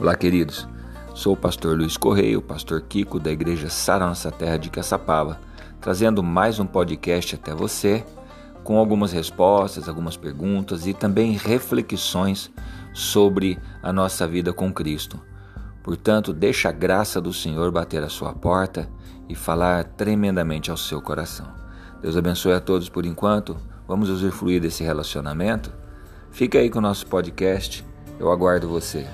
Olá, queridos. Sou o pastor Luiz Correia, o pastor Kiko da Igreja Sara Nossa Terra de Caçapava, trazendo mais um podcast até você com algumas respostas, algumas perguntas e também reflexões sobre a nossa vida com Cristo. Portanto, deixa a graça do Senhor bater a sua porta e falar tremendamente ao seu coração. Deus abençoe a todos por enquanto. Vamos usufruir desse relacionamento. Fica aí com o nosso podcast. Eu aguardo você.